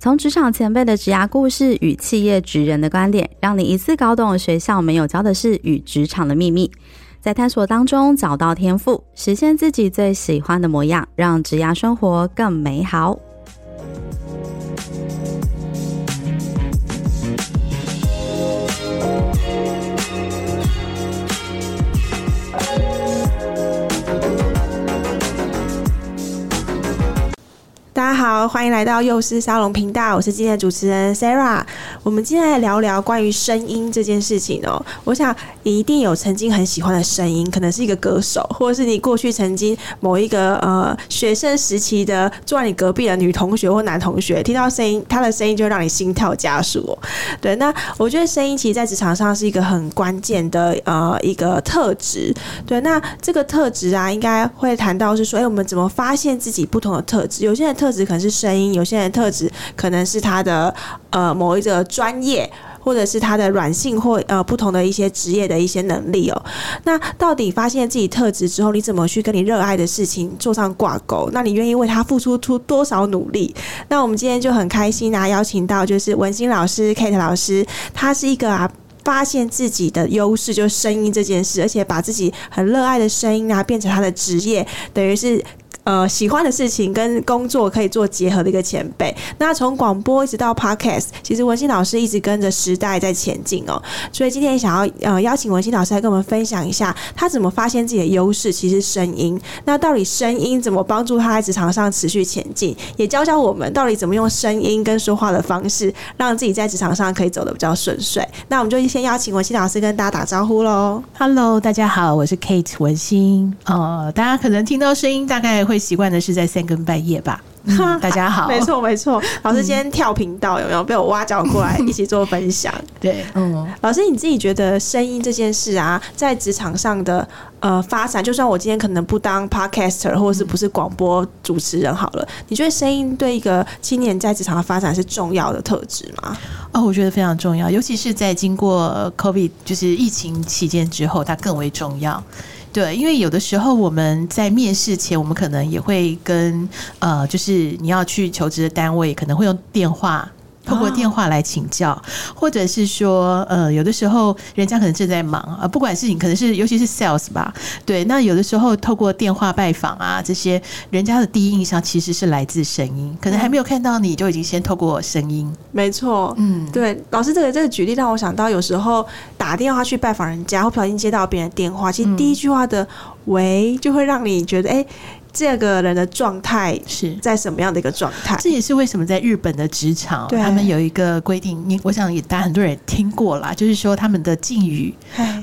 从职场前辈的职涯故事与企业职人的观点，让你一次搞懂学校没有教的事与职场的秘密，在探索当中找到天赋，实现自己最喜欢的模样，让职涯生活更美好。大家好，欢迎来到幼师沙龙频道，我是今天的主持人 Sarah。我们今天来聊聊关于声音这件事情哦。我想你一定有曾经很喜欢的声音，可能是一个歌手，或者是你过去曾经某一个呃学生时期的坐在你隔壁的女同学或男同学，听到声音，他的声音就让你心跳加速哦。对，那我觉得声音其实在职场上是一个很关键的呃一个特质。对，那这个特质啊，应该会谈到是说，哎，我们怎么发现自己不同的特质？有些人特质可能是声音，有些人特质可能是他的呃某一个专业，或者是他的软性或呃不同的一些职业的一些能力哦。那到底发现自己特质之后，你怎么去跟你热爱的事情做上挂钩？那你愿意为他付出出多少努力？那我们今天就很开心啊，邀请到就是文心老师 Kate 老师，他是一个啊发现自己的优势就是声音这件事，而且把自己很热爱的声音啊变成他的职业，等于是。呃，喜欢的事情跟工作可以做结合的一个前辈。那从广播一直到 Podcast，其实文心老师一直跟着时代在前进哦。所以今天想要呃邀请文心老师来跟我们分享一下，他怎么发现自己的优势，其实声音。那到底声音怎么帮助他在职场上持续前进？也教教我们到底怎么用声音跟说话的方式，让自己在职场上可以走得比较顺遂。那我们就先邀请文心老师跟大家打招呼喽。Hello，大家好，我是 Kate 文心。呃，大家可能听到声音，大概会习惯的是在三更半夜吧。嗯、大家好，没错没错。老师今天跳频道有没有被我挖角过来一起做分享？对，嗯。老师你自己觉得声音这件事啊，在职场上的呃发展，就算我今天可能不当 podcaster 或者是不是广播主持人好了，你觉得声音对一个青年在职场的发展是重要的特质吗？哦，我觉得非常重要，尤其是在经过 COVID 就是疫情期间之后，它更为重要。对，因为有的时候我们在面试前，我们可能也会跟呃，就是你要去求职的单位，可能会用电话。透过电话来请教，或者是说，呃，有的时候人家可能正在忙啊，不管是你可能是，尤其是 sales 吧，对，那有的时候透过电话拜访啊，这些人家的第一印象其实是来自声音，可能还没有看到你就已经先透过声音。没错，嗯，对，老师这个这个举例让我想到，有时候打电话去拜访人家，或不小心接到别人的电话，其实第一句话的“喂”就会让你觉得，哎。这个人的状态是在什么样的一个状态？这也是为什么在日本的职场，他们有一个规定，你我想也大家很多人也听过啦，就是说他们的敬语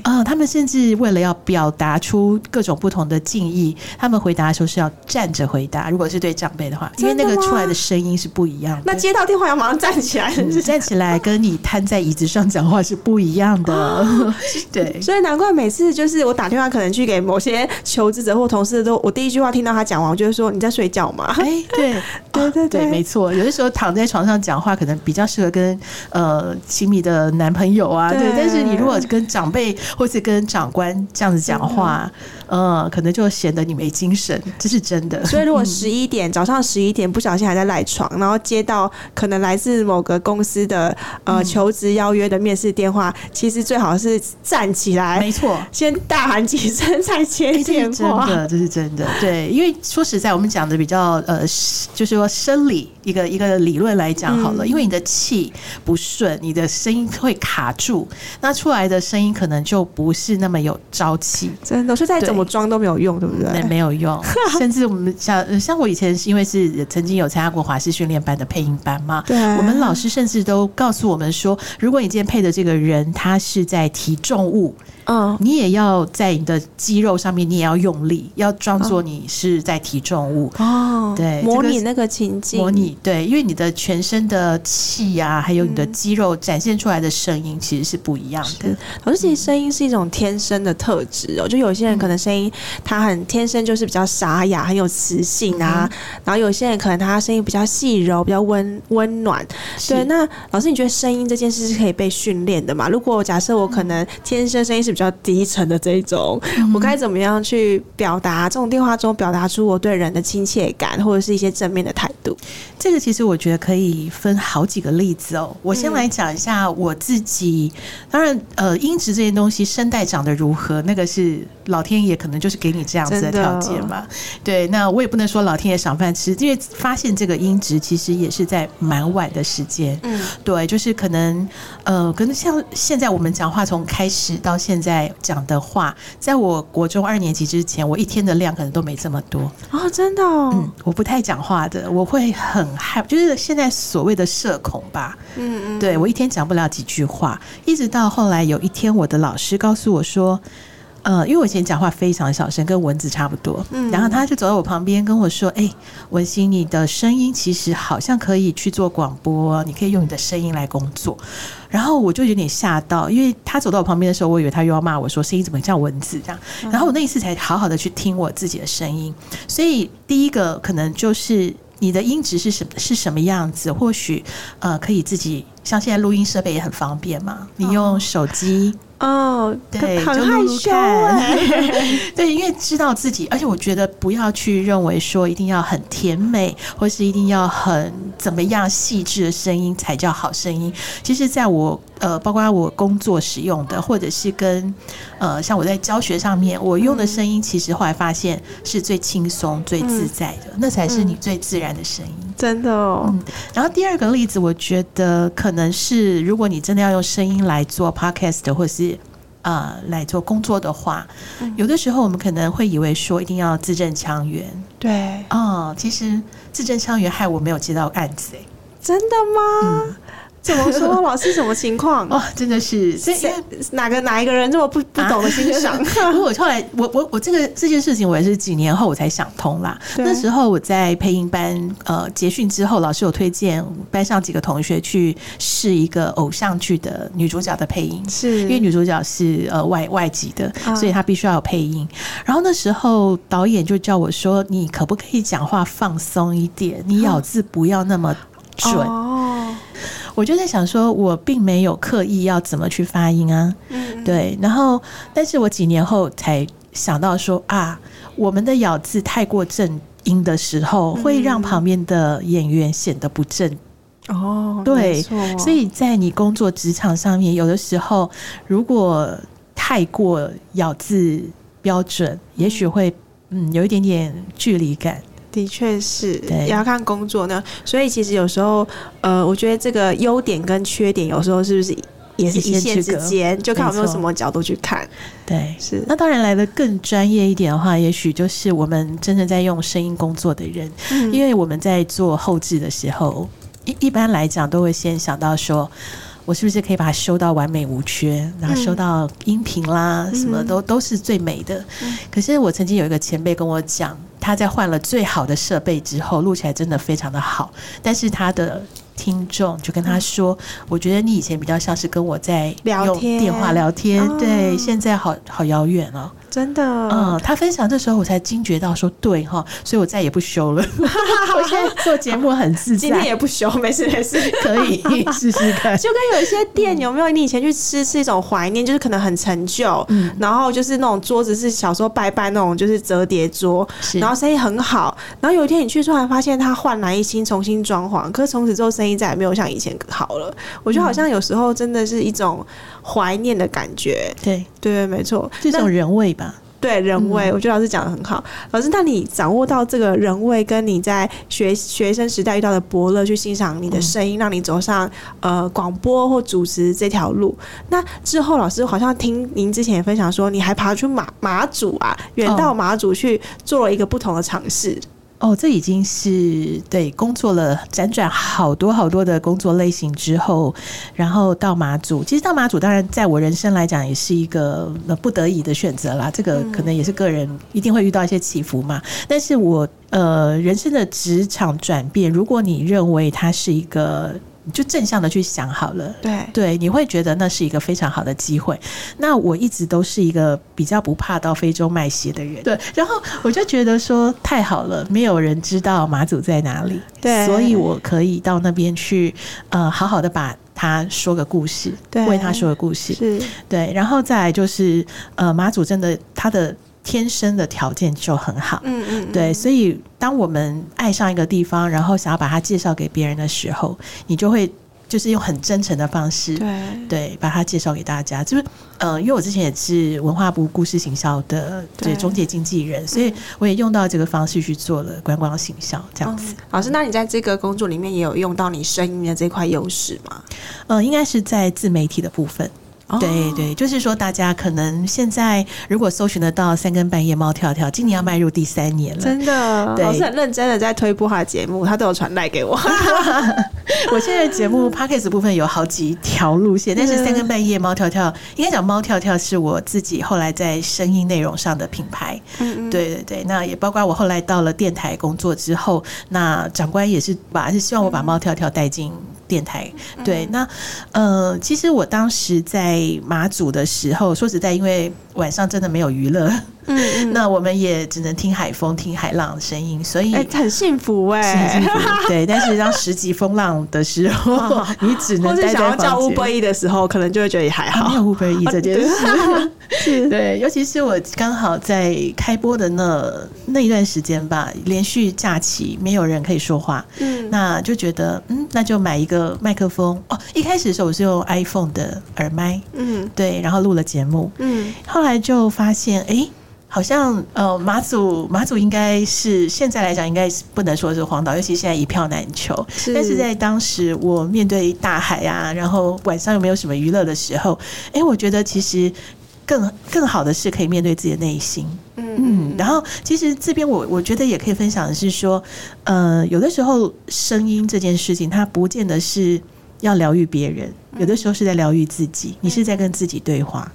啊，他们甚至为了要表达出各种不同的敬意，他们回答的时候是要站着回答。如果是对长辈的话，因为那个出来的声音是不一样的。那接到电话要马上站起来，嗯，站起来跟你瘫在椅子上讲话是不一样的。哦，对，所以难怪每次就是我打电话可能去给某些求职者或同事都，我第一句话听到。他讲完，我就是说你在睡觉吗？哎、欸，对，对对对，没错。有的时候躺在床上讲话，可能比较适合跟呃亲密的男朋友啊。对，但是你如果跟长辈或是跟长官这样子讲话，呃，可能就显得你没精神，这是真的。所以如果十一点、嗯、早上十一点不小心还在赖床，然后接到可能来自某个公司的呃求职邀约的面试电话，其实最好是站起来，没错，先大喊几声再接电话。真的，这是真的，对，因为。说实在，我们讲的比较呃，就是说生理一个一个理论来讲好了，因为你的气不顺，你的声音会卡住，那出来的声音可能就不是那么有朝气。真的，所以再怎么装都没有用，对不对？对，没有用。甚至我们像像我以前是因为是曾经有参加过华师训练班的配音班嘛，对，我们老师甚至都告诉我们说，如果你今天配的这个人他是在提重物。嗯，你也要在你的肌肉上面，你也要用力，要装作你是在提重物哦，对，模拟那个情境，模拟对，因为你的全身的气啊，还有你的肌肉展现出来的声音其实是不一样的。老师其实声音是一种天生的特质哦，就有些人可能声音他很天生就是比较沙哑，很有磁性啊，然后有些人可能他声音比较细柔，比较温温暖。对，那老师，你觉得声音这件事是可以被训练的吗？如果假设我可能天生声音是比较低沉的这一种，嗯、我该怎么样去表达这种电话中表达出我对人的亲切感，或者是一些正面的态度？这个其实我觉得可以分好几个例子哦。我先来讲一下我自己，嗯、当然，呃，音质这些东西，声带长得如何，那个是老天爷可能就是给你这样子的条件嘛。对，那我也不能说老天爷赏饭吃，因为发现这个音质其实也是在蛮晚的时间。嗯，对，就是可能，呃，可能像现在我们讲话从开始到现在讲的话，在我国中二年级之前，我一天的量可能都没这么多哦，真的哦。嗯，我不太讲话的，我会很。害就是现在所谓的社恐吧，嗯嗯，对，我一天讲不了几句话，一直到后来有一天，我的老师告诉我说，呃，因为我以前讲话非常小声，跟蚊子差不多，嗯，然后他就走到我旁边跟我说，哎，文心，你的声音其实好像可以去做广播，你可以用你的声音来工作。然后我就有点吓到，因为他走到我旁边的时候，我以为他又要骂我说声音怎么像蚊子这样，然后我那一次才好好的去听我自己的声音，所以第一个可能就是。你的音质是什么是什么样子？或许呃，可以自己像现在录音设备也很方便嘛，你用手机。哦，对，很害羞哎，对，因为知道自己，而且我觉得不要去认为说一定要很甜美，或是一定要很怎么样细致的声音才叫好声音。其实，在我呃，包括我工作使用的，或者是跟呃，像我在教学上面，我用的声音，其实后来发现是最轻松、最自在的，那才是你最自然的声音。真的哦。嗯。然后第二个例子，我觉得可能是，如果你真的要用声音来做 podcast，或是啊、呃，来做工作的话，嗯、有的时候我们可能会以为说一定要字正腔圆。对，哦，其实字正腔圆害我没有接到案子哎，真的吗？嗯怎么说？老师什么情况？哦，真的是，谁哪个哪一个人这么不不懂得欣赏？不 过我后来，我我我这个这件事情，我也是几年后我才想通啦。那时候我在配音班呃结训之后，老师有推荐班上几个同学去试一个偶像剧的女主角的配音，是因为女主角是呃外外籍的，所以她必须要有配音。然后那时候导演就叫我说：“你可不可以讲话放松一点？你咬字不要那么准。”哦。我就在想说，我并没有刻意要怎么去发音啊，嗯，对。然后，但是我几年后才想到说啊，我们的咬字太过正音的时候，会让旁边的演员显得不正。哦，对，所以在你工作职场上面，有的时候如果太过咬字标准，也许会嗯有一点点距离感。的确是，也要看工作呢。所以其实有时候，呃，我觉得这个优点跟缺点，有时候是不是也是一线之间，就看我们用什么角度去看。对，是。那当然来的更专业一点的话，也许就是我们真正在用声音工作的人，嗯、因为我们在做后置的时候，一一般来讲都会先想到说。我是不是可以把它修到完美无缺，然后修到音频啦，什么都都是最美的。可是我曾经有一个前辈跟我讲，他在换了最好的设备之后，录起来真的非常的好，但是他的听众就跟他说：“我觉得你以前比较像是跟我在用电话聊天，对，现在好好遥远哦。”真的，嗯，他分享这时候我才惊觉到说对哈，所以我再也不修了。我现在做节目很自在，今天也不修，没事没事，可以试试看。就跟有一些店有没有？你以前去吃是一种怀念，就是可能很陈旧，嗯，然后就是那种桌子是小时候拜拜那种，就是折叠桌，然后生意很好。然后有一天你去突然发现他焕然一新，重新装潢，可是从此之后生意再也没有像以前好了。我觉得好像有时候真的是一种怀念的感觉。对对，没错，这种人味吧。对人味，我觉得老师讲的很好。老师，那你掌握到这个人味，跟你在学学生时代遇到的伯乐，去欣赏你的声音，让你走上呃广播或主持这条路。那之后，老师好像听您之前也分享说，你还爬出马马祖啊，远到马祖去做了一个不同的尝试。哦，这已经是对工作了，辗转好多好多的工作类型之后，然后到马祖。其实到马祖，当然在我人生来讲，也是一个不得已的选择啦。这个可能也是个人一定会遇到一些起伏嘛。但是我呃，人生的职场转变，如果你认为它是一个。就正向的去想好了，对对，你会觉得那是一个非常好的机会。那我一直都是一个比较不怕到非洲卖鞋的人，对。然后我就觉得说太好了，没有人知道马祖在哪里，对，所以我可以到那边去，呃，好好的把他说个故事，对，为他说个故事，是对。然后再来就是，呃，马祖真的他的。天生的条件就很好，嗯嗯，对，所以当我们爱上一个地方，然后想要把它介绍给别人的时候，你就会就是用很真诚的方式，对对，把它介绍给大家。就是呃，因为我之前也是文化部故事行销的对中介经纪人，所以我也用到这个方式去做了观光行销这样子。老师，那你在这个工作里面也有用到你声音的这块优势吗？呃，应该是在自媒体的部分。对对，就是说，大家可能现在如果搜寻得到三更半夜猫跳跳，今年要迈入第三年了，真的，对，老师很认真的在推播他的节目，他都有传带给我。我现在节目 Podcast 部分有好几条路线，但是三更半夜猫跳跳，应该讲猫跳跳是我自己后来在声音内容上的品牌。嗯嗯，对对对，那也包括我后来到了电台工作之后，那长官也是把是希望我把猫跳跳带进。电台。对，那呃，其实我当时在马祖的时候，说实在，因为晚上真的没有娱乐。嗯，嗯，那我们也只能听海风、听海浪的声音，所以、欸、很幸福哎、欸，很幸福。对，但是当十级风浪的时候，你只能待在想要叫 Uber Eats 的时候，可能就会觉得也还好。没有 Uber Eats 这件事，对，尤其是我刚好在开播的那那一段时间吧，连续假期没有人可以说话，嗯，那就觉得嗯，那就买一个麦克风。哦。一开始的时候我是用 iPhone 的耳麦，嗯，对，然后录了节目，嗯，后来就发现哎。欸好像呃，马祖马祖应该是现在来讲，应该是不能说是荒岛，尤其现在一票难求。是，但是在当时，我面对大海啊，然后晚上又没有什么娱乐的时候，哎、欸，我觉得其实更更好的是可以面对自己的内心。嗯嗯。然后，其实这边我我觉得也可以分享的是说，呃，有的时候声音这件事情，它不见得是要疗愈别人，有的时候是在疗愈自己，你是在跟自己对话。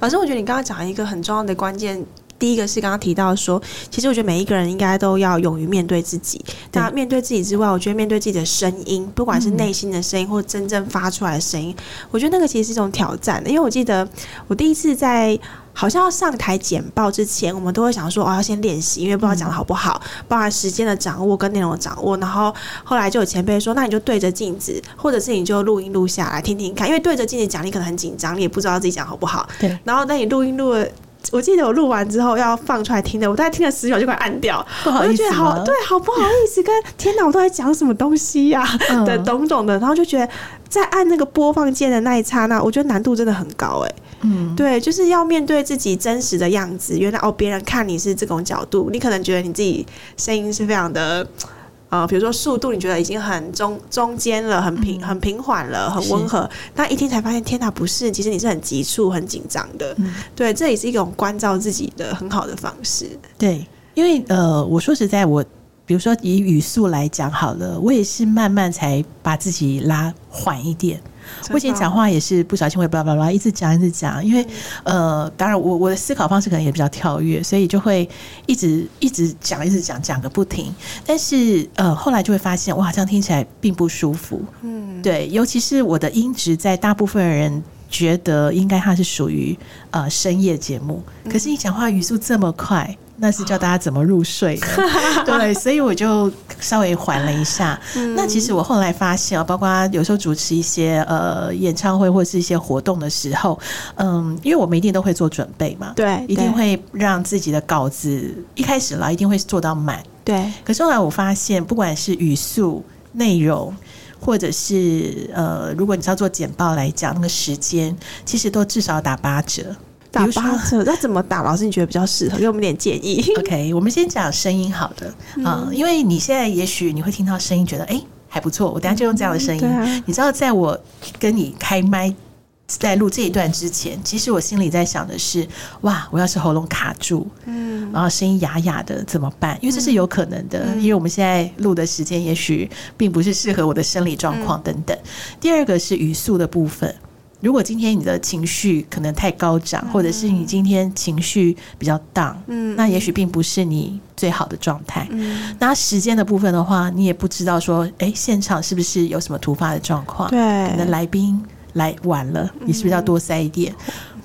老师，我觉得你刚刚讲一个很重要的关键。第一个是刚刚提到说，其实我觉得每一个人应该都要勇于面对自己。那面对自己之外，我觉得面对自己的声音，不管是内心的声音，或真正发出来的声音，我觉得那个其实是一种挑战。因为我记得我第一次在好像要上台简报之前，我们都会想说，哦，要先练习，因为不知道讲的好不好，包含时间的掌握跟内容的掌握。然后后来就有前辈说，那你就对着镜子，或者是你就录音录下来听听看，因为对着镜子讲，你可能很紧张，你也不知道自己讲好不好。对。然后那你录音录了。我记得我录完之后要放出来听的，我大概听了十秒就快按掉，我就觉得好对，好不好意思，跟天哪，我都在讲什么东西呀、啊？的种种的，然后就觉得在按那个播放键的那一刹那，我觉得难度真的很高哎、欸，嗯，对，就是要面对自己真实的样子，原来哦，别人看你是这种角度，你可能觉得你自己声音是非常的。呃，比如说速度，你觉得已经很中中间了，很平很平缓了，很温和。那一听才发现，天哪，不是，其实你是很急促、很紧张的。嗯、对，这也是一种关照自己的很好的方式。对，因为呃，我说实在，我比如说以语速来讲好了，我也是慢慢才把自己拉缓一点。我以前讲话也是不小心会巴拉巴拉一直讲一直讲，因为呃，当然我我的思考方式可能也比较跳跃，所以就会一直一直讲一直讲讲个不停。但是呃，后来就会发现哇，这样听起来并不舒服。嗯，对，尤其是我的音质，在大部分人觉得应该它是属于呃深夜节目，可是你讲话语速这么快。那是教大家怎么入睡的，对，所以我就稍微缓了一下。那其实我后来发现啊，包括有时候主持一些呃演唱会或是一些活动的时候，嗯，因为我们一定都会做准备嘛，对，一定会让自己的稿子一开始啦，一定会做到满，对。可是后来我发现，不管是语速、内容，或者是呃，如果你是要做简报来讲，那个时间其实都至少要打八折。打八折，那怎么打？老师，你觉得比较适合？给我们点建议。OK，我们先讲声音好的啊、嗯，因为你现在也许你会听到声音，觉得哎、欸、还不错。我等下就用这样的声音、嗯啊。你知道，在我跟你开麦在录这一段之前，其实我心里在想的是：哇，我要是喉咙卡住，嗯，然后声音哑哑的怎么办？因为这是有可能的，嗯、因为我们现在录的时间也许并不是适合我的生理状况等等。嗯、第二个是语速的部分。如果今天你的情绪可能太高涨，或者是你今天情绪比较 down，嗯，那也许并不是你最好的状态。嗯，那时间的部分的话，你也不知道说，哎，现场是不是有什么突发的状况？对，可能来宾来晚了，你是不是要多塞一点？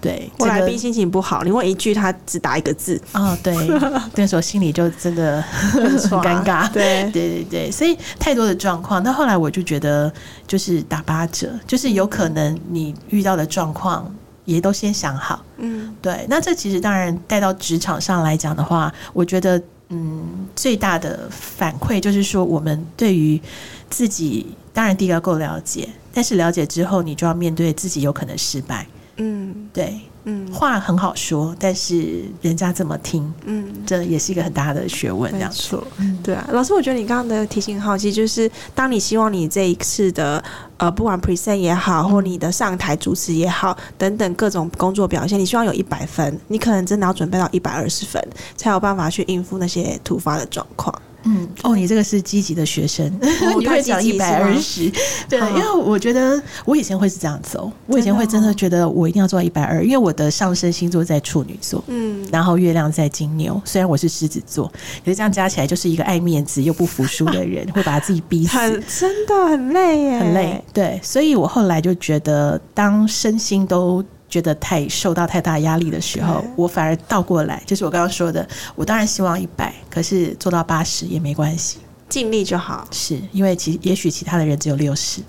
对，我来宾心情不好，你问一句，他只答一个字。哦，对，那时候心里就真的很尴尬。对，对，对，对，所以太多的状况。那后来我就觉得，就是打八折，就是有可能你遇到的状况也都先想好。嗯，对。那这其实当然带到职场上来讲的话，我觉得，嗯，最大的反馈就是说，我们对于自己，当然第一个够了解，但是了解之后，你就要面对自己有可能失败。嗯，对，嗯，话很好说，但是人家怎么听，嗯，这也是一个很大的学问，这样。说，嗯，对啊，老师，我觉得你刚刚的提醒好奇，就是当你希望你这一次的呃，不管 present 也好，或你的上台主持也好，等等各种工作表现，你希望有一百分，你可能真的要准备到一百二十分，才有办法去应付那些突发的状况。嗯，哦，你这个是积极的学生，哦、你会讲一百二十，对，因为我觉得我以前会是这样走，我以前会真的觉得我一定要做到一百二，因为我的上升星座在处女座，嗯，然后月亮在金牛，虽然我是狮子座，可是这样加起来就是一个爱面子又不服输的人，会把自己逼死，很真的很累耶，很累，对，所以我后来就觉得，当身心都。觉得太受到太大压力的时候，我反而倒过来，就是我刚刚说的，我当然希望一百，可是做到八十也没关系。尽力就好，是因为其也许其他的人只有六十，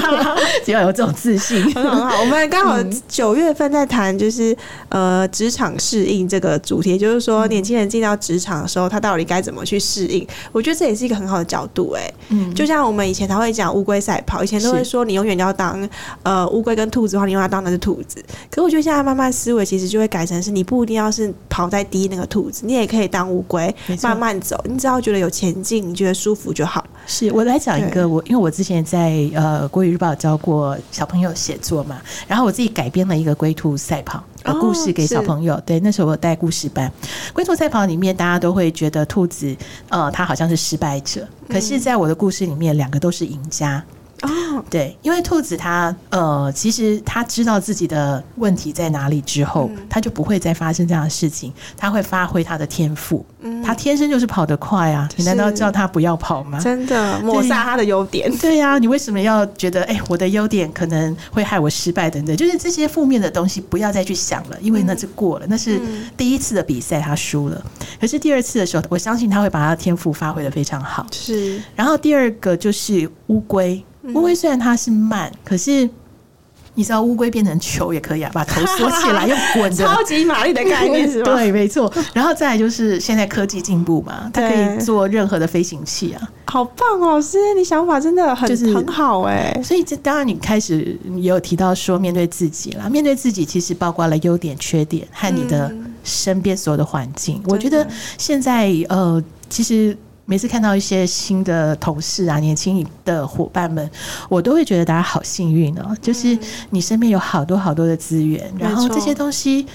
只要有这种自信，很好。我们刚好九月份在谈，就是呃职场适应这个主题，就是说年轻人进到职场的时候，他到底该怎么去适应？我觉得这也是一个很好的角度，哎，嗯，就像我们以前他会讲乌龟赛跑，以前都会说你永远要当呃乌龟跟兔子的话，你永远要当的是兔子。可是我觉得现在慢慢思维其实就会改成是，你不一定要是跑在第一那个兔子，你也可以当乌龟，慢慢走。你只要觉得有前进，你觉得。舒服就好。是我来讲一个，我因为我之前在呃国语日报教过小朋友写作嘛，然后我自己改编了一个龟兔赛跑的故事给小朋友。对，那时候我带故事班，龟兔赛跑里面大家都会觉得兔子呃它好像是失败者，可是在我的故事里面，两个都是赢家。哦，对，因为兔子它呃，其实它知道自己的问题在哪里之后，它就不会再发生这样的事情。它会发挥它的天赋，嗯，它天生就是跑得快啊！你难道叫它不要跑吗？真的抹杀它的优点？对呀，你为什么要觉得哎，我的优点可能会害我失败等等？就是这些负面的东西不要再去想了，因为那是过了，那是第一次的比赛，他输了。可是第二次的时候，我相信他会把他的天赋发挥得非常好。是，然后第二个就是乌龟。乌龟虽然它是慢，可是你知道乌龟变成球也可以啊，把头缩起来 又滚的，超级马力的概念是吧？对，没错。然后再来就是现在科技进步嘛，它可以做任何的飞行器啊，好棒哦！是，你想法真的很、就是、很好哎。所以这当然你开始也有提到说面对自己啦，面对自己其实包括了优点、缺点和你的身边所有的环境。我觉得现在呃，其实。每次看到一些新的同事啊，年轻的伙伴们，我都会觉得大家好幸运哦。就是你身边有好多好多的资源，然后这些东西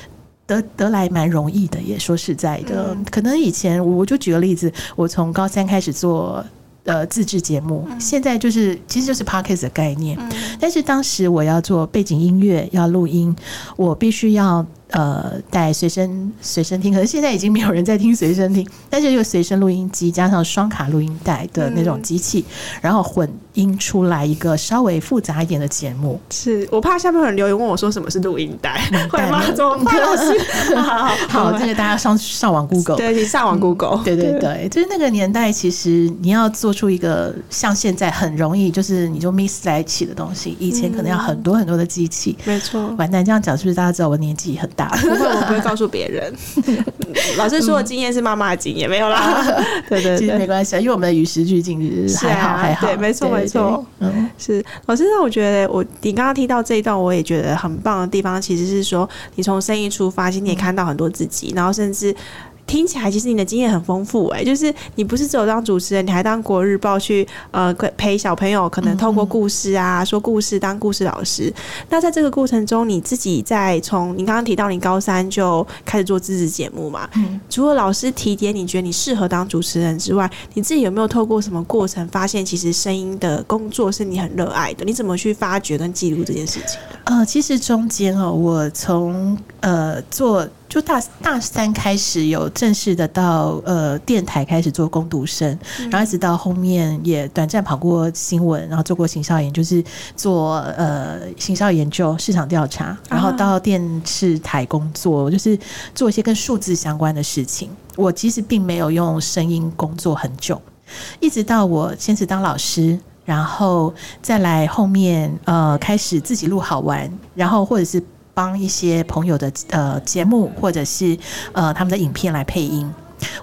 得得来蛮容易的。也说实在的，可能以前我就举个例子，我从高三开始做呃自制节目，现在就是其实就是 Podcast 的概念，但是当时我要做背景音乐，要录音，我必须要。呃，带随身随身听，可是现在已经没有人在听随身听，但是就随身录音机加上双卡录音带的那种机器，嗯、然后混音出来一个稍微复杂一点的节目。是我怕下面有人留言问我说什么是录音带，会吗？怎么办？老师，好好好，这个大家上上网 Google，对，你上网 Google，嗯、对对对，就是那个年代，其实你要做出一个像现在很容易，就是你就 mix 在一起的东西，以前可能要很多很多的机器。没错，完蛋，这样讲是不是大家知道我年纪很大？不会，我不会告诉别人。老师说的经验是妈妈的经验，没有啦。对对对，其实没关系，因为我们的与时俱进，还好还好。对，没错没错。嗯，是老师那我觉得，我你刚刚提到这一段，我也觉得很棒的地方，其实是说，你从生意出发，其实你也看到很多自己，然后甚至。听起来其实你的经验很丰富哎、欸，就是你不是只有当主持人，你还当国日报去呃陪小朋友，可能透过故事啊、嗯、说故事，当故事老师。那在这个过程中，你自己在从你刚刚提到你高三就开始做自制节目嘛？嗯，除了老师提点你觉得你适合当主持人之外，你自己有没有透过什么过程发现，其实声音的工作是你很热爱的？你怎么去发掘跟记录这件事情？呃，其实中间哦，我从呃做。就大大三开始有正式的到呃电台开始做攻读生，然后一直到后面也短暂跑过新闻，然后做过行销研，就是做呃行销研究、市场调查，然后到电视台工作，就是做一些跟数字相关的事情。我其实并没有用声音工作很久，一直到我先是当老师，然后再来后面呃开始自己录好玩，然后或者是。帮一些朋友的呃节目，或者是呃他们的影片来配音，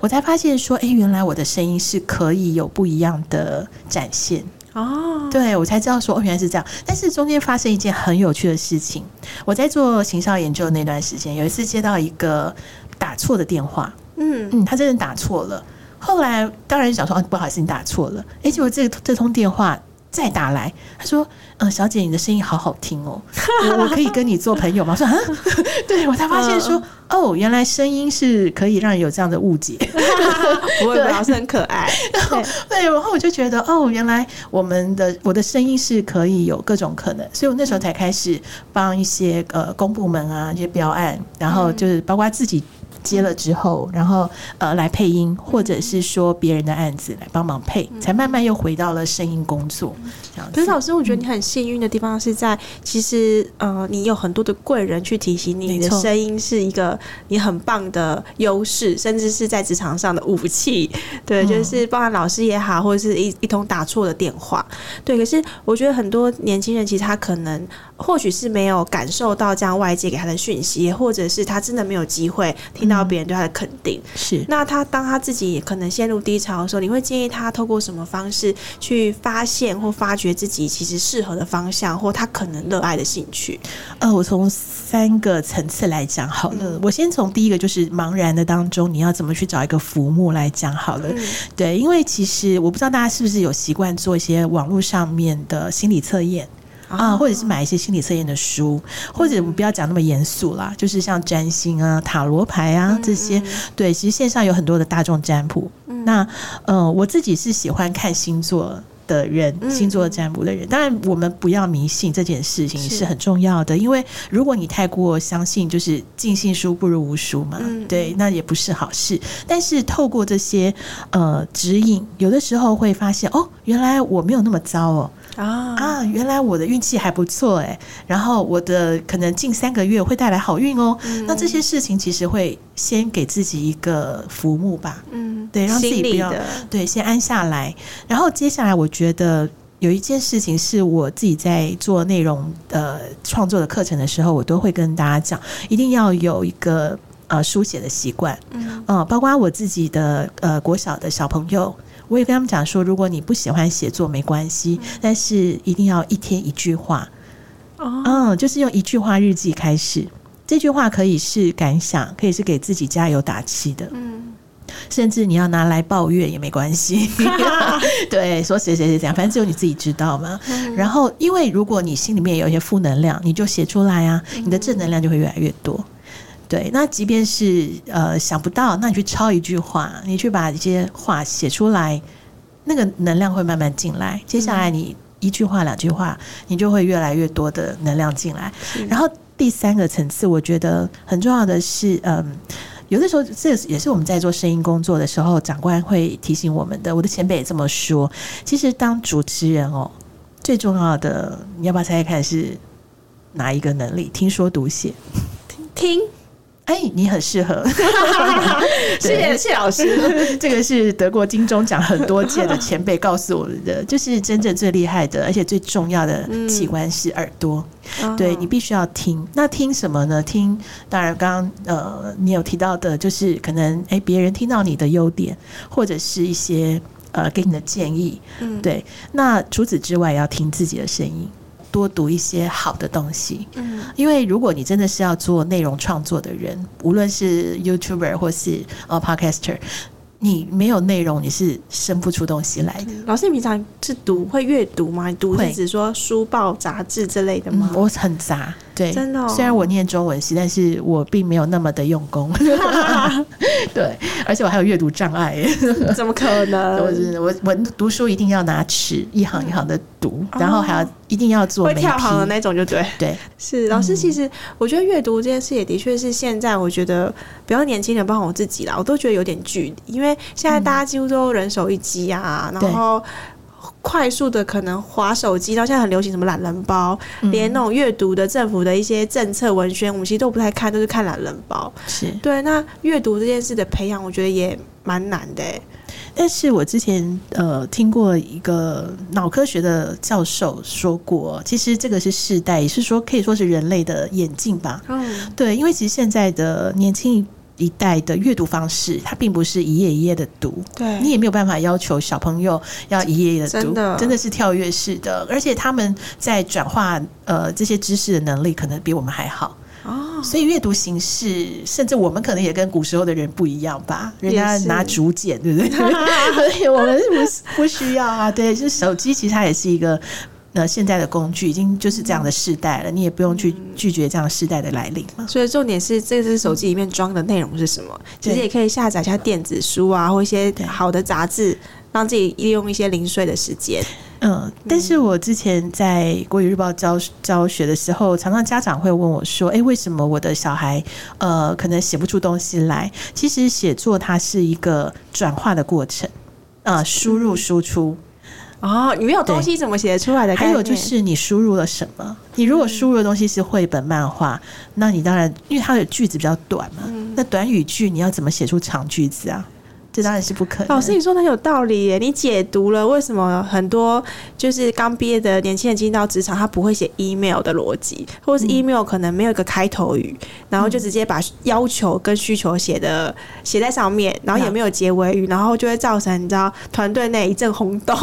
我才发现说，哎，原来我的声音是可以有不一样的展现哦。对，我才知道说，哦，原来是这样。但是中间发生一件很有趣的事情，我在做行销研究的那段时间，有一次接到一个打错的电话，嗯嗯，他真的打错了。后来当然想说，哦，不好意思，你打错了。哎，结果这这通电话。再打来，他说：“嗯、呃，小姐，你的声音好好听哦，我我可以跟你做朋友吗？”我说：“啊，对，我才发现说，哦，原来声音是可以让人有这样的误解，不会，老师很可爱。然后对，然后我就觉得，哦，原来我们的我的声音是可以有各种可能，所以我那时候才开始帮一些呃公部门啊一些标案，然后就是包括自己。”接了之后，然后呃来配音，或者是说别人的案子来帮忙配，才慢慢又回到了声音工作。这样子。可是老师，我觉得你很幸运的地方是在，其实呃你有很多的贵人去提醒你，你的声音是一个你很棒的优势，甚至是在职场上的武器。对，就是包含老师也好，或者是一一通打错的电话。对，可是我觉得很多年轻人其实他可能或许是没有感受到这样外界给他的讯息，或者是他真的没有机会听到。到别人对他的肯定是，那他当他自己也可能陷入低潮的时候，你会建议他透过什么方式去发现或发掘自己其实适合的方向，或他可能热爱的兴趣？呃，我从三个层次来讲好了。嗯、我先从第一个就是茫然的当中，你要怎么去找一个浮木来讲好了。嗯、对，因为其实我不知道大家是不是有习惯做一些网络上面的心理测验。啊，或者是买一些心理测验的书，或者我们不要讲那么严肃啦，就是像占星啊、塔罗牌啊这些。对，其实线上有很多的大众占卜。那呃，我自己是喜欢看星座的人，星座占卜的人。当然，我们不要迷信这件事情是很重要的，因为如果你太过相信，就是尽信书不如无书嘛。对，那也不是好事。但是透过这些呃指引，有的时候会发现，哦，原来我没有那么糟哦。啊啊！原来我的运气还不错哎，然后我的可能近三个月会带来好运哦。嗯、那这些事情其实会先给自己一个浮木吧，嗯，对，让自己不要对先安下来。然后接下来，我觉得有一件事情是我自己在做内容呃创作的课程的时候，我都会跟大家讲，一定要有一个呃书写的习惯，嗯、呃，包括我自己的呃国小的小朋友。我也跟他们讲说，如果你不喜欢写作没关系，但是一定要一天一句话，哦，嗯，就是用一句话日记开始。这句话可以是感想，可以是给自己加油打气的，嗯，甚至你要拿来抱怨也没关系。对，说谁谁谁这样，反正只有你自己知道嘛。然后，因为如果你心里面有一些负能量，你就写出来啊，你的正能量就会越来越多。对，那即便是呃想不到，那你去抄一句话，你去把一些话写出来，那个能量会慢慢进来。接下来你一句话、两句话，你就会越来越多的能量进来。然后第三个层次，我觉得很重要的是，嗯，有的时候这也是我们在做声音工作的时候，长官会提醒我们的。我的前辈也这么说。其实当主持人哦，最重要的，你要不要猜猜看是哪一个能力？听说读写，听。哎、欸，你很适合，谢谢谢老师。这个是得过金钟奖很多届的前辈告诉我们的，就是真正最厉害的，而且最重要的器官是耳朵。嗯、对，你必须要听。那听什么呢？听，当然刚刚呃，你有提到的，就是可能哎，别人听到你的优点，或者是一些呃给你的建议。嗯，对。那除此之外，也要听自己的声音。多读一些好的东西。嗯，因为如果你真的是要做内容创作的人，无论是 YouTuber 或是呃 Podcaster。你没有内容，你是生不出东西来的。老师，你平常是读会阅读吗？你读是指说书报杂志之类的吗？嗯、我很杂，对，真的、哦。虽然我念中文系，但是我并没有那么的用功。对，而且我还有阅读障碍。怎么可能？我我我读书一定要拿尺，一行一行的读，嗯、然后还要一定要做会跳行的那种，就对。对，是老师。其实我觉得阅读这件事也的确是现在我觉得比较年轻人，包括我自己啦，我都觉得有点距离，因为。现在大家几乎都人手一机啊，嗯、然后快速的可能滑手机，然后现在很流行什么懒人包，嗯、连那种阅读的政府的一些政策文宣，我们其实都不太看，都是看懒人包。是对，那阅读这件事的培养，我觉得也蛮难的。但是我之前呃听过一个脑科学的教授说过，其实这个是世代，也是说可以说是人类的眼镜吧。嗯，对，因为其实现在的年轻。一代的阅读方式，它并不是一页一页的读，对，你也没有办法要求小朋友要一页一页的读，真的，真的是跳跃式的，而且他们在转化呃这些知识的能力，可能比我们还好哦。所以阅读形式，甚至我们可能也跟古时候的人不一样吧？人家拿竹简，对不对？所以我们是不不需要啊。对，就手机其实它也是一个。那现在的工具已经就是这样的世代了，你也不用去拒绝这样世代的来临嘛。所以重点是，这只手机里面装的内容是什么？其实也可以下载一下电子书啊，或一些好的杂志，让自己利用一些零碎的时间。嗯，但是我之前在国语日报教教学的时候，常常家长会问我说：“诶，为什么我的小孩呃可能写不出东西来？”其实写作它是一个转化的过程啊，呃，输入输出。哦，你没有东西怎么写出来的？还有就是你输入了什么？你如果输入的东西是绘本、漫画，那你当然因为它的句子比较短嘛，那短语句你要怎么写出长句子啊？这当然是不可能。老师，你说的有道理耶。你解读了为什么很多就是刚毕业的年轻人进到职场，他不会写 email 的逻辑，或者是 email 可能没有一个开头语，然后就直接把要求跟需求写的写在上面，然后也没有结尾语，然后就会造成你知道团队内一阵轰动。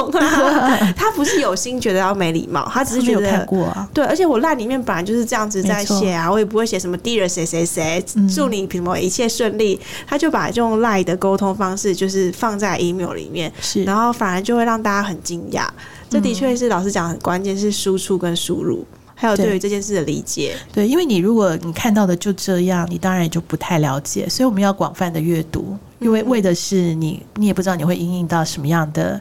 他不是有心觉得要没礼貌，他只是觉得看过啊。对，而且我赖里面本来就是这样子在写啊，我也不会写什么 Dear 谁谁谁，祝你什么一切顺利。他就把这种赖的沟通方式。是，就是放在 email 里面，是，然后反而就会让大家很惊讶。这的确是老师讲很关键，是输出跟输入，还有对于这件事的理解。对，因为你如果你看到的就这样，你当然也就不太了解。所以我们要广泛的阅读，因为为的是你，你也不知道你会应应到什么样的，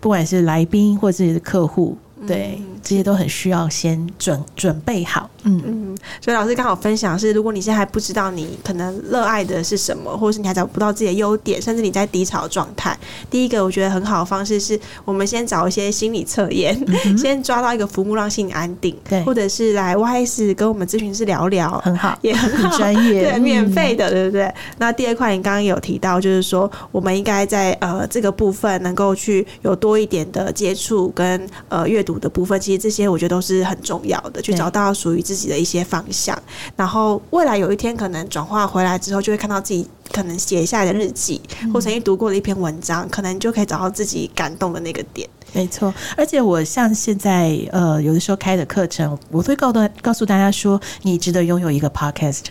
不管是来宾或自己的客户。对，这些都很需要先准准备好。嗯嗯，所以老师刚好分享是，如果你现在还不知道你可能热爱的是什么，或者是你还找不到自己的优点，甚至你在低潮状态，第一个我觉得很好的方式是我们先找一些心理测验，嗯、先抓到一个浮木让心里安定。对，或者是来 YS 跟我们咨询师聊聊，很好，也很好，专业，对，免费的，对不对？那第二块你刚刚有提到，就是说我们应该在呃这个部分能够去有多一点的接触跟呃阅读的部分，其实这些我觉得都是很重要的，去找到属于自己的一些方向。然后未来有一天可能转化回来之后，就会看到自己可能写下来的日记，或曾经读过的一篇文章，可能就可以找到自己感动的那个点。没错，而且我像现在呃有的时候开的课程，我会告诉告诉大家说，你值得拥有一个 podcast。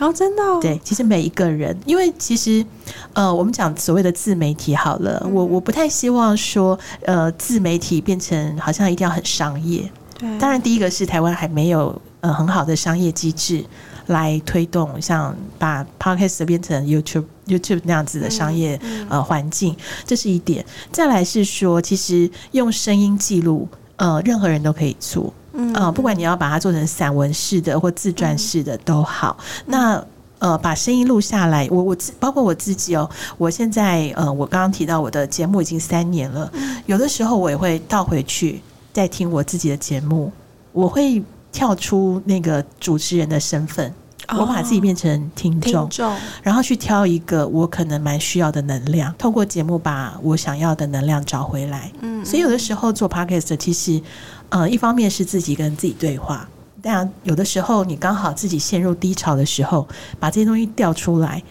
哦，真的哦？对，其实每一个人，因为其实，呃，我们讲所谓的自媒体好了，嗯、我我不太希望说，呃，自媒体变成好像一定要很商业。对，当然第一个是台湾还没有呃很好的商业机制来推动，像把 Podcast 变成 YouTube YouTube 那样子的商业、嗯嗯、呃环境，这是一点。再来是说，其实用声音记录，呃，任何人都可以做。嗯、呃，不管你要把它做成散文式的或自传式的都好。嗯、那呃，把声音录下来，我我包括我自己哦。我现在呃，我刚刚提到我的节目已经三年了，嗯、有的时候我也会倒回去再听我自己的节目，我会跳出那个主持人的身份，哦、我把自己变成听众，听众然后去挑一个我可能蛮需要的能量，透过节目把我想要的能量找回来。嗯，所以有的时候做 Podcast 其实。呃，一方面是自己跟自己对话，但有的时候你刚好自己陷入低潮的时候，把这些东西调出来。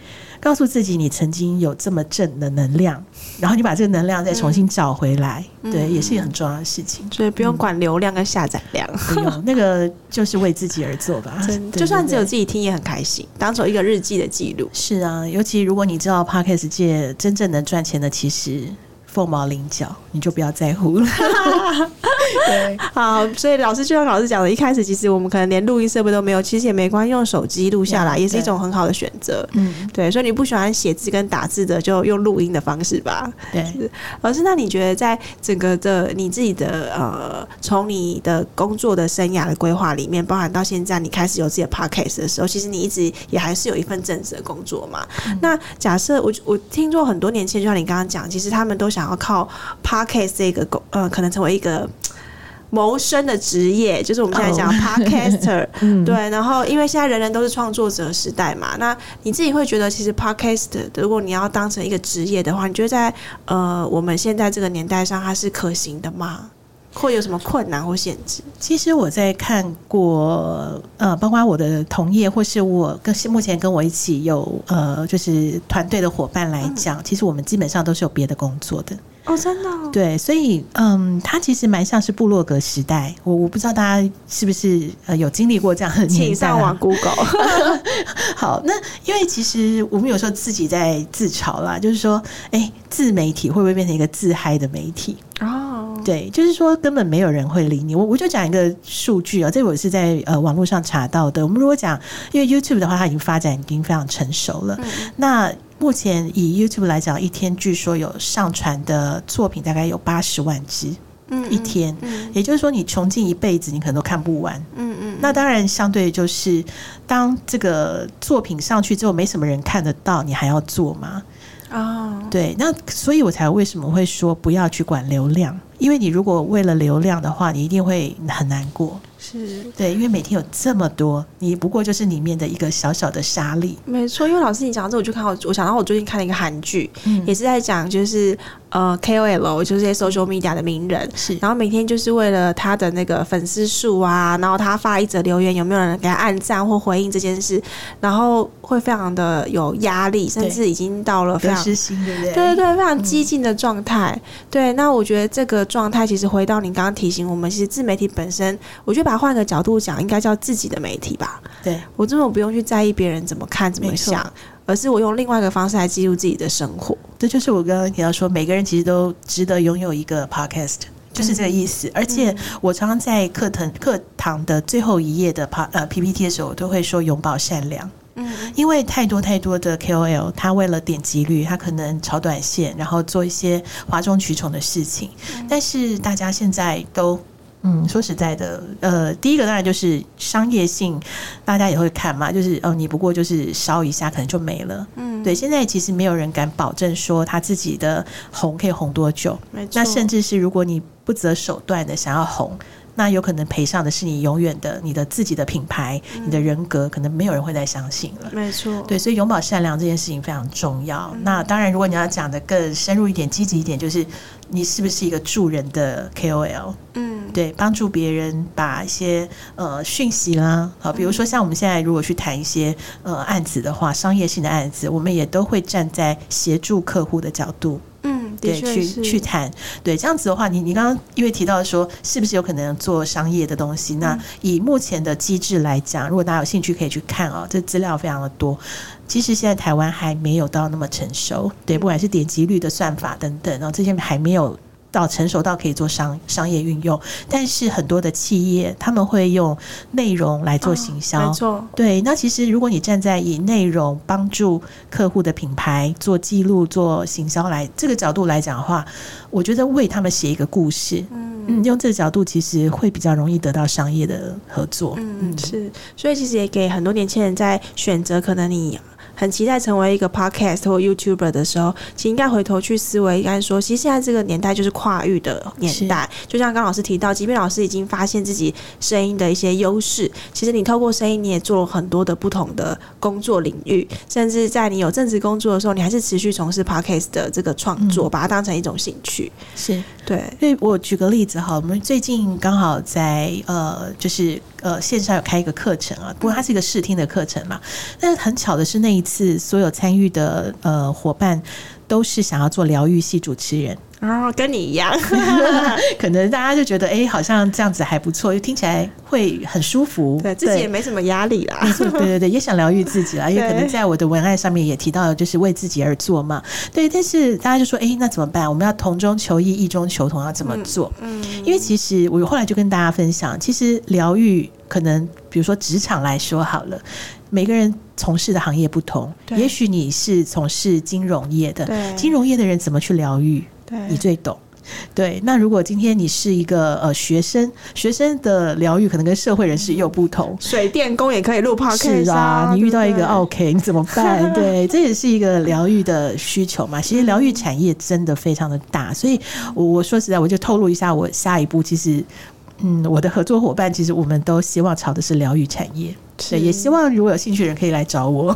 告诉自己，你曾经有这么正的能量，然后你把这个能量再重新找回来，嗯、对，也是一个很重要的事情。所以不用管流量跟下载量，不用，那个就是为自己而做吧。真的，就算只有自己听也很开心，当做一个日记的记录。是啊，尤其如果你知道 Podcast 界真正能赚钱的，其实。凤毛麟角，你就不要在乎了。对，好，所以老师就像老师讲的，一开始其实我们可能连录音设备都没有，其实也没关系，用手机录下来也是一种很好的选择。嗯，对，所以你不喜欢写字跟打字的，就用录音的方式吧。对，老师，那你觉得在整个的你自己的呃，从你的工作的生涯的规划里面，包含到现在你开始有自己的 podcast 的时候，其实你一直也还是有一份正职的工作嘛？嗯、那假设我我听说很多年轻人，就像你刚刚讲，其实他们都想。然后靠 Podcast 这个工，呃，可能成为一个谋生的职业，就是我们现在讲 Podcaster，、oh. 对。然后，因为现在人人都是创作者时代嘛，那你自己会觉得，其实 Podcast 如果你要当成一个职业的话，你觉得在呃我们现在这个年代上，它是可行的吗？会有什么困难或限制？其实我在看过，呃，包括我的同业，或是我跟目前跟我一起有呃，就是团队的伙伴来讲，嗯、其实我们基本上都是有别的工作的。哦，真的、哦？对，所以嗯，它其实蛮像是部落格时代。我我不知道大家是不是呃有经历过这样的年代、啊。请上网 Google。好，那因为其实我们有时候自己在自嘲啦，就是说，哎、欸，自媒体会不会变成一个自嗨的媒体？哦，对，就是说根本没有人会理你。我我就讲一个数据啊，这我是在呃网络上查到的。我们如果讲，因为 YouTube 的话，它已经发展已经非常成熟了。嗯、那目前以 YouTube 来讲，一天据说有上传的作品大概有八十万支，嗯，一天，嗯，也就是说你穷尽一辈子，你可能都看不完，嗯嗯。那当然，相对就是当这个作品上去之后，没什么人看得到，你还要做吗？啊，对，那所以我才为什么会说不要去管流量，因为你如果为了流量的话，你一定会很难过。是对，因为每天有这么多，你不过就是里面的一个小小的沙粒。没错，因为老师你讲到这，我就看到，我想到我最近看了一个韩剧，嗯、也是在讲就是呃 KOL，就是这些 social media 的名人，是，然后每天就是为了他的那个粉丝数啊，然后他发一则留言，有没有人给他按赞或回应这件事，然后会非常的有压力，甚至已经到了非常，对对？对对对，非常激进的状态。嗯、对，那我觉得这个状态其实回到你刚刚提醒我们，其实自媒体本身，我觉得把。换个角度讲，应该叫自己的媒体吧。对，我这种不用去在意别人怎么看怎么想，而是我用另外一个方式来记录自己的生活。这就是我刚刚提到说，每个人其实都值得拥有一个 podcast，就是这个意思。嗯、而且我常常在课堂课堂的最后一页的 P 呃 PPT 的时候，我都会说永葆善良。嗯，因为太多太多的 KOL，他为了点击率，他可能炒短线，然后做一些哗众取宠的事情。嗯、但是大家现在都。嗯，说实在的，呃，第一个当然就是商业性，大家也会看嘛，就是哦，你不过就是烧一下，可能就没了。嗯，对，现在其实没有人敢保证说他自己的红可以红多久。那甚至是如果你不择手段的想要红，那有可能赔上的是你永远的你的自己的品牌，嗯、你的人格，可能没有人会再相信了。没错。对，所以永葆善良这件事情非常重要。嗯、那当然，如果你要讲的更深入一点、积极一点，就是你是不是一个助人的 KOL？嗯。对，帮助别人把一些呃讯息啦，好，比如说像我们现在如果去谈一些呃案子的话，商业性的案子，我们也都会站在协助客户的角度，嗯，对，去去谈，对，这样子的话，你你刚刚因为提到说，是不是有可能做商业的东西？那以目前的机制来讲，如果大家有兴趣可以去看啊，这资料非常的多。其实现在台湾还没有到那么成熟，对，不管是点击率的算法等等，然后这些还没有。到成熟到可以做商商业运用，但是很多的企业他们会用内容来做行销，哦、没错。对，那其实如果你站在以内容帮助客户的品牌做记录、做行销来这个角度来讲的话，我觉得为他们写一个故事，嗯，嗯，用这个角度其实会比较容易得到商业的合作。嗯，嗯是，所以其实也给很多年轻人在选择，可能你。很期待成为一个 podcast 或 YouTuber 的时候，其实应该回头去思维，应该说，其实现在这个年代就是跨域的年代。就像刚老师提到，即便老师已经发现自己声音的一些优势，其实你透过声音，你也做了很多的不同的工作领域，甚至在你有正职工作的时候，你还是持续从事 podcast 的这个创作，嗯、把它当成一种兴趣。是对，所以我举个例子哈，我们最近刚好在呃，就是。呃线上有开一个课程啊，不过它是一个试听的课程嘛。但是很巧的是，那一次所有参与的呃伙伴都是想要做疗愈系主持人。哦，跟你一样，可能大家就觉得，哎、欸，好像这样子还不错，又听起来会很舒服，对自己也没什么压力啦。对对对，也想疗愈自己啦，因为可能在我的文案上面也提到，就是为自己而做嘛。对，但是大家就说，哎、欸，那怎么办？我们要同中求异，异中求同，要怎么做？嗯，因为其实我后来就跟大家分享，其实疗愈可能，比如说职场来说好了，每个人从事的行业不同，也许你是从事金融业的，对，金融业的人怎么去疗愈？对，你最懂，对。那如果今天你是一个呃学生，学生的疗愈可能跟社会人士又不同。水电工也可以录 podcast 是啊，你遇到一个 OK，你怎么办？对，这也是一个疗愈的需求嘛。其实疗愈产业真的非常的大，所以我我说实在，我就透露一下，我下一步其实，嗯，我的合作伙伴其实我们都希望朝的是疗愈产业。对，也希望如果有兴趣的人可以来找我。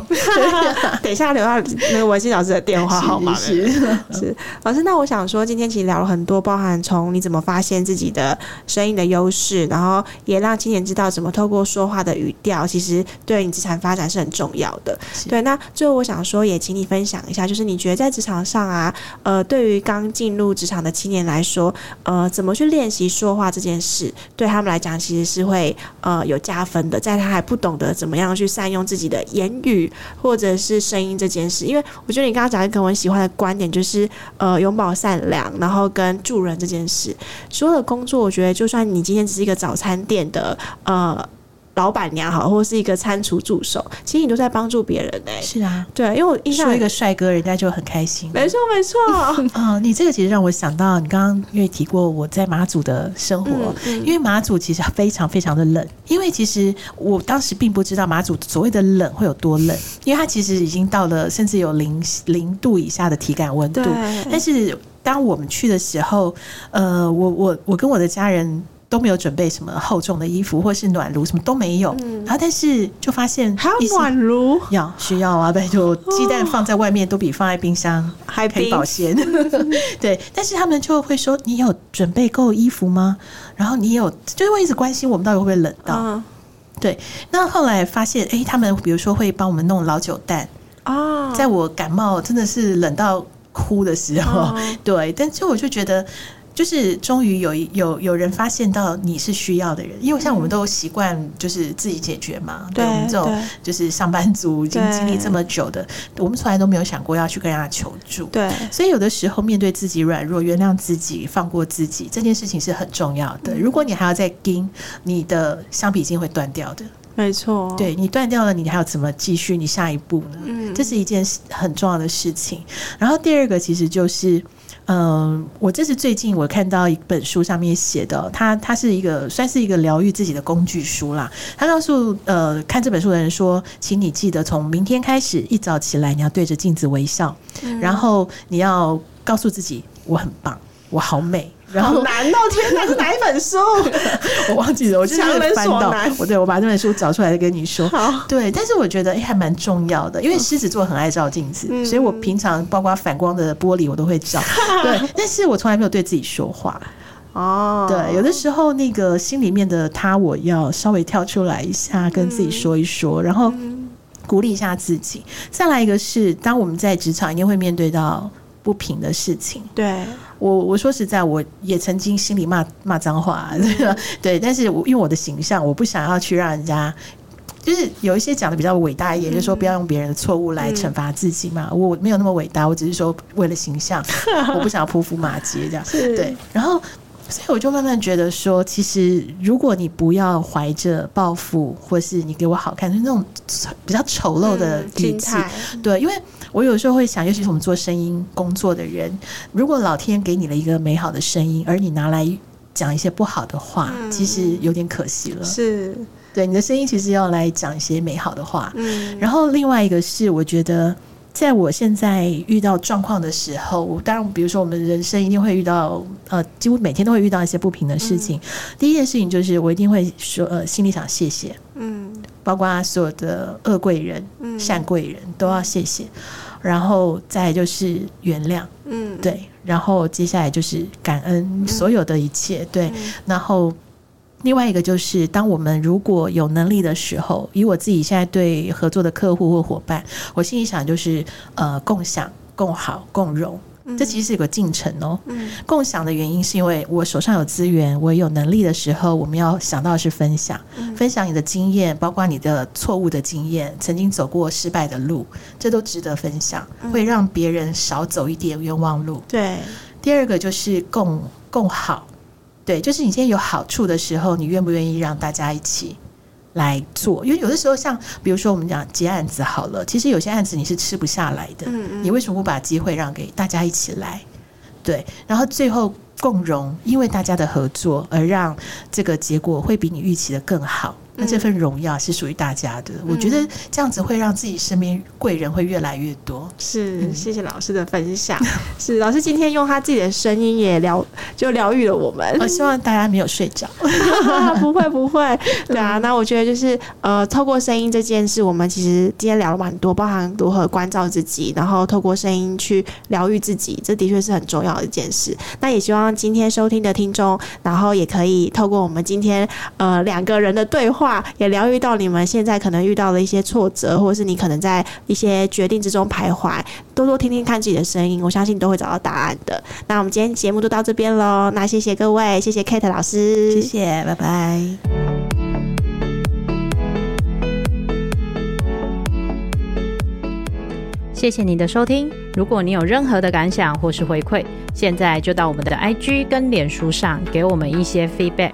等一下留下那个文心老师的电话号码。是老师，那我想说，今天其实聊了很多，包含从你怎么发现自己的声音的优势，然后也让青年知道怎么透过说话的语调，其实对你职场发展是很重要的。对，那最后我想说，也请你分享一下，就是你觉得在职场上啊，呃，对于刚进入职场的青年来说，呃，怎么去练习说话这件事，对他们来讲其实是会呃有加分的，在他还不懂。懂得怎么样去善用自己的言语或者是声音这件事，因为我觉得你刚刚讲一个我很喜欢的观点，就是呃拥抱善良，然后跟助人这件事。所有的工作，我觉得就算你今天只是一个早餐店的呃。老板娘好，或者是一个餐厨助手，其实你都在帮助别人呢、欸。是啊，对，因为我印象说一个帅哥，人家就很开心。没错，没错。嗯，你这个其实让我想到，你刚刚因为提过我在马祖的生活，嗯嗯、因为马祖其实非常非常的冷。因为其实我当时并不知道马祖所谓的冷会有多冷，因为它其实已经到了甚至有零零度以下的体感温度。但是当我们去的时候，呃，我我我跟我的家人。都没有准备什么厚重的衣服，或是暖炉，什么都没有。嗯、然后，但是就发现还有暖炉，要需要啊！拜托，鸡蛋放在外面都比放在冰箱还可以保鲜。对，但是他们就会说：“你有准备够衣服吗？”然后你有，就是会一直关心我们到底会不会冷到。嗯、对，那后来发现，哎，他们比如说会帮我们弄老酒蛋啊，在我感冒真的是冷到哭的时候，哦、对，但是我就觉得。就是终于有有有人发现到你是需要的人，因为像我们都习惯就是自己解决嘛。对，对我们这种就是上班族已经经历这么久的，我们从来都没有想过要去跟人家求助。对，所以有的时候面对自己软弱，原谅自己，放过自己，这件事情是很重要的。如果你还要再盯，你的橡皮筋会断掉的。没错，对你断掉了，你还要怎么继续？你下一步呢？嗯，这是一件很重要的事情。然后第二个其实就是。嗯，我这是最近我看到一本书上面写的，它它是一个算是一个疗愈自己的工具书啦。他告诉呃看这本书的人说，请你记得从明天开始一早起来，你要对着镜子微笑，嗯、然后你要告诉自己我很棒，我好美。然后难道天哪，是哪一本书？我忘记了，我就是翻到我，对我把这本书找出来跟你说。好，对，但是我觉得哎，还蛮重要的，因为狮子座很爱照镜子，嗯、所以我平常包括反光的玻璃我都会照。对，但是我从来没有对自己说话。哦，对，有的时候那个心里面的他，我要稍微跳出来一下，跟自己说一说，嗯、然后鼓励一下自己。再来一个是，当我们在职场一定会面对到不平的事情，对。我我说实在，我也曾经心里骂骂脏话，对，但是我因为我的形象，我不想要去让人家，就是有一些讲的比较伟大一点，就是说不要用别人的错误来惩罚自己嘛。我没有那么伟大，我只是说为了形象，我不想要匍匐马街这样。对，然后所以我就慢慢觉得说，其实如果你不要怀着报复，或是你给我好看，就是那种比较丑陋的语气，对，因为。我有时候会想，尤其是我们做声音工作的人，如果老天给你了一个美好的声音，而你拿来讲一些不好的话，嗯、其实有点可惜了。是，对，你的声音其实要来讲一些美好的话。嗯，然后另外一个是，我觉得在我现在遇到状况的时候，当然，比如说我们人生一定会遇到，呃，几乎每天都会遇到一些不平的事情。嗯、第一件事情就是，我一定会说，呃，心里想谢谢。嗯。包括所有的恶贵人、嗯、善贵人都要谢谢，然后再就是原谅，嗯，对，然后接下来就是感恩所有的一切，嗯、对，然后另外一个就是，当我们如果有能力的时候，以我自己现在对合作的客户或伙伴，我心里想就是，呃，共享、共好、共荣。这其实是有个进程哦。嗯，共享的原因是因为我手上有资源，我有能力的时候，我们要想到的是分享，分享你的经验，包括你的错误的经验，曾经走过失败的路，这都值得分享，会让别人少走一点冤枉路。对。第二个就是共共好，对，就是你现在有好处的时候，你愿不愿意让大家一起？来做，因为有的时候像比如说我们讲接案子好了，其实有些案子你是吃不下来的，嗯嗯，你为什么不把机会让给大家一起来？对，然后最后共荣，因为大家的合作而让这个结果会比你预期的更好。那这份荣耀是属于大家的，嗯，我觉得这样子会让自己身边贵人会越来越多。是，谢谢老师的分享。是，老师今天用他自己的声音也疗，就疗愈了我们。我希望大家没有睡着。不会不会，对啊。那我觉得就是呃，透过声音这件事，我们其实今天聊了蛮多，包含如何关照自己，然后透过声音去疗愈自己，这的确是很重要的一件事。那也希望今天收听的听众，然后也可以透过我们今天呃两个人的对话。也疗愈到你们现在可能遇到的一些挫折，或者是你可能在一些决定之中徘徊，多多听听看自己的声音，我相信都会找到答案的。那我们今天节目就到这边喽，那谢谢各位，谢谢 Kate 老师，谢谢，拜拜。谢谢你的收听，如果你有任何的感想或是回馈，现在就到我们的 IG 跟脸书上给我们一些 feedback。